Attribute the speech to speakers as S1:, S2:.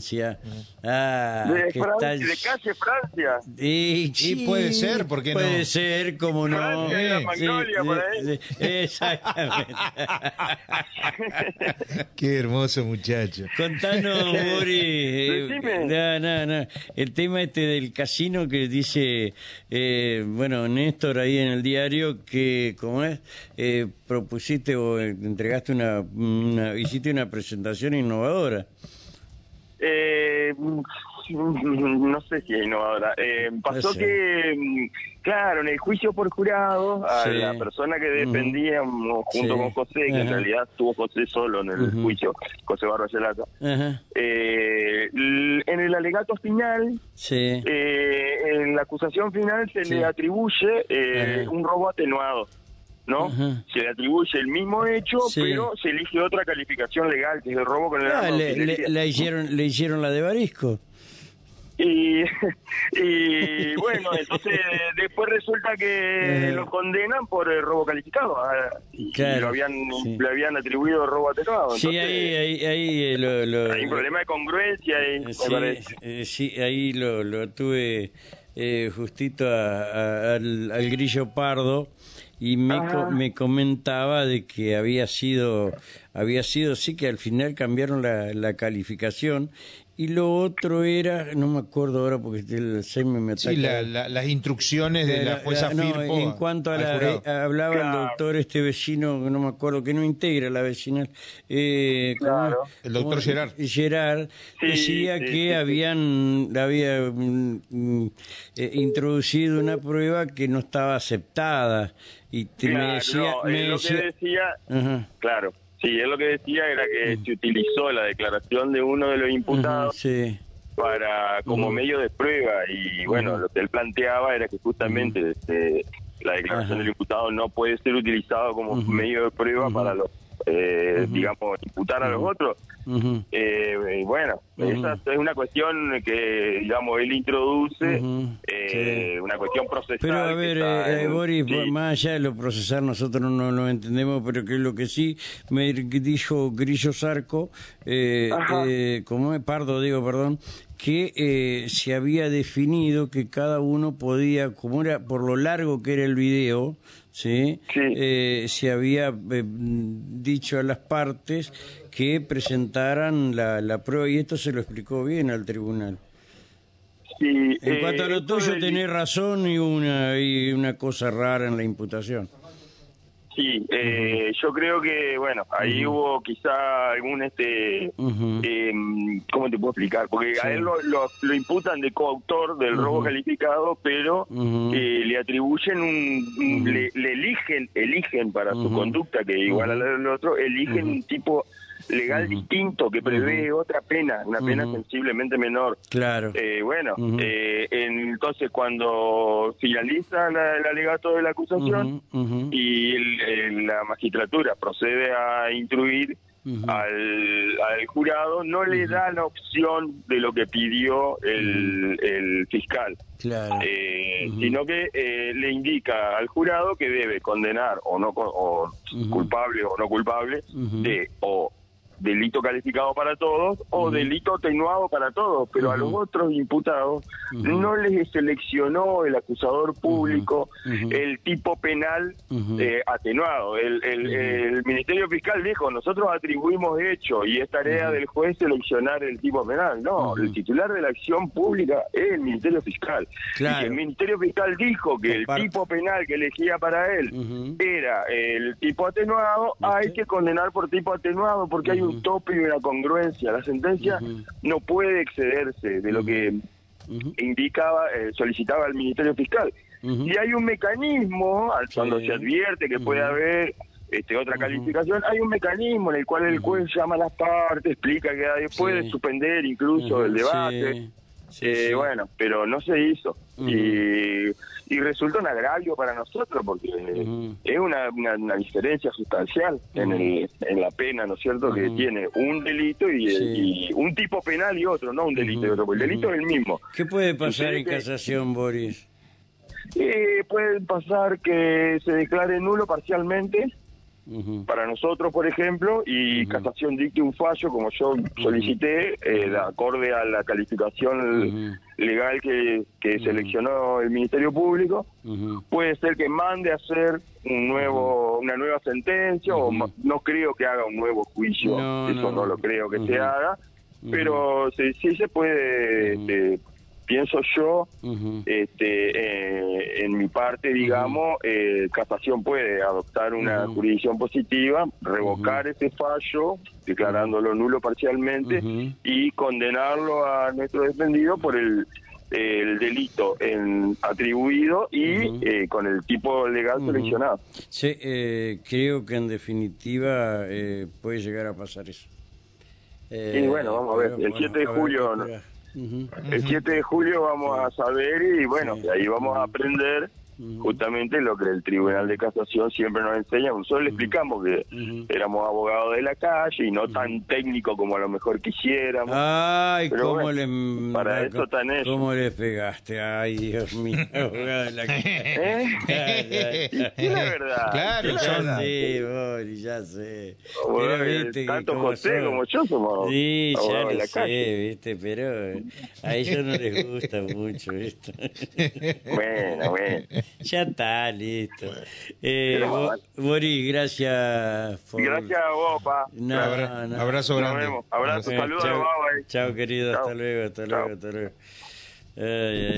S1: Francia. Ah,
S2: De,
S1: que
S2: Francia,
S1: está-
S2: de calle Francia.
S1: Y,
S3: Sí, puede ser, ¿por qué no?
S1: Puede ser, como no.
S2: Francia, de la
S1: Sí,
S2: Magnolia,
S1: sí,
S2: por ahí.
S1: sí, exactamente.
S3: Qué hermoso muchacho.
S1: Contanos, Boris. eh,
S2: Decime.
S1: no, no, no. El tema este del casino que dice, eh, bueno, Néstor ahí en el diario, que, como es, eh, propusiste o eh, entregaste una, una, hiciste una presentación innovadora.
S2: Eh, no sé si es innovadora. Eh, pasó que, mm, claro, en el juicio por jurado, a
S1: Sí.
S2: la persona que defendíamos junto
S1: Sí.
S2: con José, que en realidad estuvo José solo en el juicio, José
S1: Ajá.
S2: eh, en el alegato final,
S1: Sí.
S2: eh, en la acusación final se le atribuye eh, un robo atenuado. ¿No?
S1: Ajá.
S2: Se le atribuye el mismo hecho,
S1: Sí.
S2: pero se elige otra calificación legal, que es el robo con el
S1: Ah,
S2: arma
S1: le, le- le hicieron, le hicieron la de Barisco.
S2: Y, y bueno, entonces después resulta que lo condenan por el robo calificado. ah, Y lo habían,
S1: sí.
S2: le habían atribuido robo atenuado.
S1: Sí, ahí, ahí, ahí eh, lo, lo-
S2: hay un problema de congruencia ahí, me
S1: Sí,
S2: parece.
S1: eh, sí, ahí lo, lo tuve eh, justito a- a- al, al grillo pardo y me, co- me comentaba de que había sido, había sido, sí que al final cambiaron la, la calificación y lo otro era, no me acuerdo ahora porque el me ataca.
S3: Sí, la- la- las instrucciones de la jueza
S1: no,
S3: Firpo.
S1: En cuanto a la. eh, hablaba el doctor, este vecino, que no me acuerdo, que no integra la vecinal. Eh, ¿cómo
S2: Claro.
S3: El doctor. Gerard.
S1: Gerard
S2: Sí,
S1: decía
S2: sí,
S1: que habían había mm, mm, eh, introducido una prueba que no estaba aceptada. Y te- me decía.
S2: no,
S1: me
S2: lo
S1: decía-
S2: que decía,
S1: Ajá.
S2: claro, sí, él lo que decía era que se utilizó la declaración de uno de los imputados
S1: sí.
S2: para como medio de prueba y bueno, lo que él planteaba era que justamente este, la declaración del imputado no puede ser utilizado como medio de prueba para los eh,
S1: Ujú.
S2: digamos imputar a los otros
S1: Ujú.
S2: eh, y bueno
S1: Ujú.
S2: esa es una cuestión que digamos él introduce eh,
S1: Sí.
S2: una cuestión procesal
S1: Pero a ver,
S2: está
S1: eh, eh, Boris,
S2: sí.
S1: más allá de lo procesar, nosotros no lo entendemos, pero que lo que sí me dijo Grillo eh,
S2: Ajá.
S1: eh, como es Pardo, digo, perdón, que eh, se había definido que cada uno podía, como era por lo largo que era el video, ¿sí?
S2: Sí.
S1: Eh, se había eh, dicho a las partes que presentaran la, la prueba y esto se lo explicó bien al tribunal.
S2: Sí,
S1: En
S2: eh,
S1: cuanto a lo
S2: esto
S1: tuyo,
S2: del-
S1: tenés razón y una, y una cosa rara en la imputación.
S2: Sí, eh, yo creo que, bueno, ahí hubo quizá algún, este, eh, ¿cómo te puedo explicar? Porque
S1: Sí.
S2: a él lo, lo- lo imputan de coautor del robo calificado, pero eh, le atribuyen un, le, le eligen, eligen para su conducta, que igual al otro, eligen un tipo legal distinto que prevé otra pena, una pena sensiblemente menor.
S1: Claro.
S2: Eh, bueno, eh, entonces cuando finaliza la- el alegato de la acusación y el- el- la magistratura procede a instruir al, al jurado, no le da la opción de lo que pidió el, el fiscal.
S1: Claro.
S2: Eh, sino que eh, le indica al jurado que debe condenar o no o culpable o no culpable de o delito calificado para todos o delito atenuado para todos, pero a los otros imputados no les seleccionó el acusador público el tipo penal eh, atenuado. El, el-
S1: Ujú.
S2: el Ministerio Fiscal dijo, nosotros atribuimos hecho y es tarea del juez seleccionar el tipo penal. No, el titular de la acción pública es el Ministerio Fiscal.
S1: Claro.
S2: Y el Ministerio Fiscal dijo que el tipo penal que elegía para él era el tipo atenuado, hay que condenar por tipo atenuado porque hay
S1: Ujú.
S2: Un tope y una congruencia. La sentencia no puede excederse de lo que indicaba, eh, solicitaba el Ministerio Fiscal. Y hay un mecanismo, cuando se advierte que puede haber este, otra calificación, hay un mecanismo en el cual el juez llama a las partes, explica que hay- puede suspender incluso el debate.
S1: Sí.
S2: Eh,
S1: sí.
S2: Bueno, pero no se hizo. Y, y resulta un agravio para nosotros porque
S1: Ujú.
S2: es una, una, una diferencia sustancial en, el, en la pena, ¿no es cierto? Que tiene un delito y,
S1: Sí.
S2: y un tipo penal y otro, no un delito y otro, porque el delito es el mismo.
S1: ¿Qué puede pasar en
S2: que-
S1: casación, Boris?
S2: Eh, puede pasar que se declare nulo parcialmente Para nosotros, por ejemplo, y casación dicte un fallo, como yo solicité, eh, de acorde a la calificación legal que, que seleccionó el Ministerio Público, puede ser que mande a hacer un nuevo, una nueva sentencia, o no creo que haga un nuevo juicio,
S1: No,
S2: eso
S1: no.
S2: no, lo creo que se haga, pero sí, sí se puede, este, pienso yo,
S1: Ujú.
S2: este, eh, en mi parte, digamos, eh, casación puede adoptar una jurisdicción positiva, revocar ese fallo, declarándolo nulo parcialmente y condenarlo a nuestro defendido por el, el delito en, atribuido y eh, con el tipo legal seleccionado.
S1: Sí, eh, creo que en definitiva eh, puede llegar a pasar eso. Eh,
S2: Y bueno, vamos a ver,
S1: pero,
S2: el 7 de
S1: ver Ujú.
S2: El 7 de julio vamos a saber y bueno,
S1: Sí.
S2: de ahí vamos a aprender. Justamente lo que el Tribunal de Casación siempre nos enseña. Nosotros le explicamos que éramos abogados de la calle y no tan técnico como a lo mejor quisiéramos.
S1: Ay,
S2: Pero
S1: cómo
S2: bueno,
S1: le
S2: para eso están ellos.
S1: cómo le pegaste. Ay, Dios mío, abogado de la
S2: ¿Eh? Y la verdad.
S3: Claro,
S2: la verdad.
S1: Boris, ya sé.
S2: Bueno,
S1: Pero viste que
S2: tanto José
S1: son.
S2: como yo somos
S1: Sí, ya
S2: abogados
S1: lo
S2: de la
S1: sé,
S2: calle.
S1: viste, pero eh, a ellos no les gusta mucho esto.
S2: Bueno, bueno.
S1: ya está, listo. Eh,
S2: bueno.
S1: Boris, gracias por...
S2: Gracias a vos, pa.
S1: No,
S3: Abra-
S1: no.
S3: Abrazo
S2: Nos
S3: grande.
S2: vemos. Abrazo,
S1: Eh,
S2: saludos a
S1: chao,
S2: vos,
S1: chao, querido, hasta luego, hasta
S2: Chao.
S1: luego, hasta luego. Ay, ay.